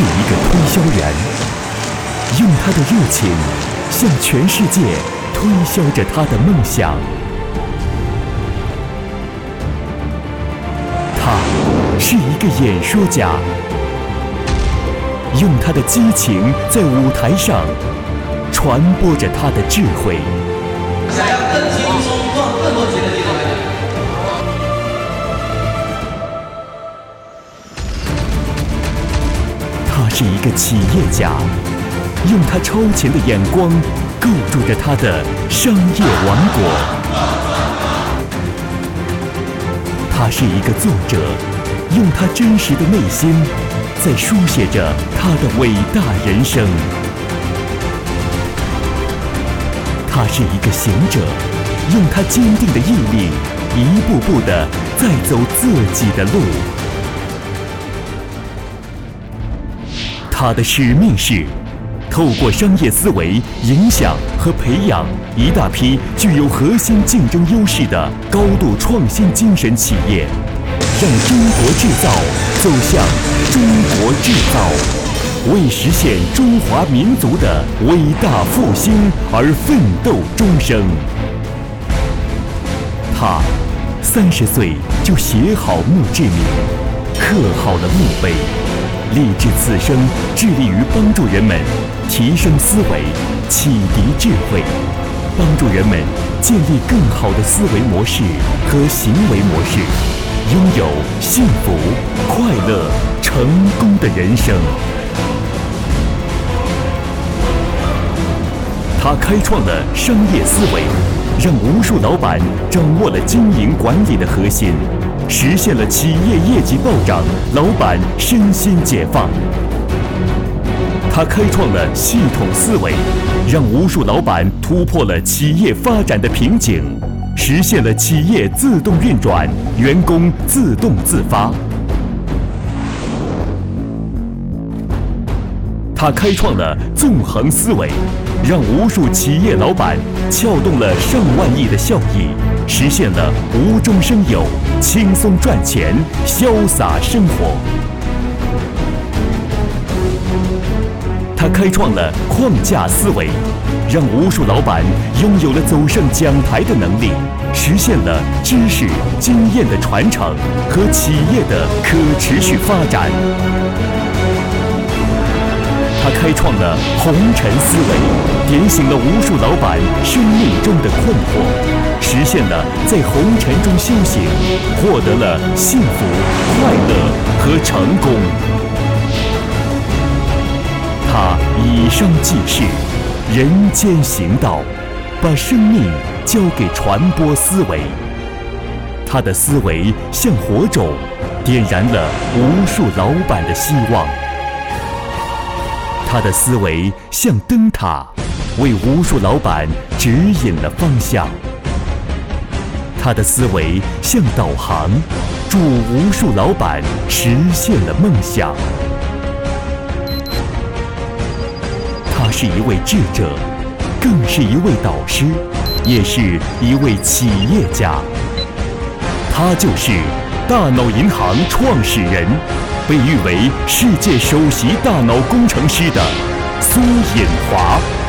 是一个推销员，用他的热情向全世界推销着他的梦想。他是一个演说家，用他的激情在舞台上传播着他的智慧。想要是一个企业家，用他超前的眼光构筑着他的商业王国。他是一个作者，用他真实的内心在书写着他的伟大人生。他是一个行者，用他坚定的毅力，一步步的在走自己的路。他的使命是透过商业思维影响和培养一大批具有核心竞争优势的高度创新精神企业，让中国制造走向中国制造，为实现中华民族的伟大复兴而奋斗终生。他三十岁就写好墓志铭，刻好了墓碑。立志此生致力于帮助人们提升思维、启迪智慧，帮助人们建立更好的思维模式和行为模式，拥有幸福、快乐、成功的人生。他开创了商业思维，让无数老板掌握了经营管理的核心。实现了企业业绩暴涨，老板身心解放。他开创了系统思维，让无数老板突破了企业发展的瓶颈，实现了企业自动运转，员工自动自发。他开创了纵横思维，让无数企业老板撬动了上万亿的效益。实现了无中生有、轻松赚钱、潇洒生活。他开创了框架思维，让无数老板拥有了走上讲台的能力，实现了知识、经验的传承和企业的可持续发展。他开创了红尘思维，点醒了无数老板生命中的困惑。实现了在红尘中修行，获得了幸福、快乐和成功。他以商济世，人间行道，把生命交给传播思维。他的思维像火种，点燃了无数老板的希望。他的思维像灯塔，为无数老板指引了方向。他的思维像导航，助无数老板实现了梦想。他是一位智者，更是一位导师，也是一位企业家。他就是大脑银行创始人，被誉为世界首席大脑工程师的苏引华。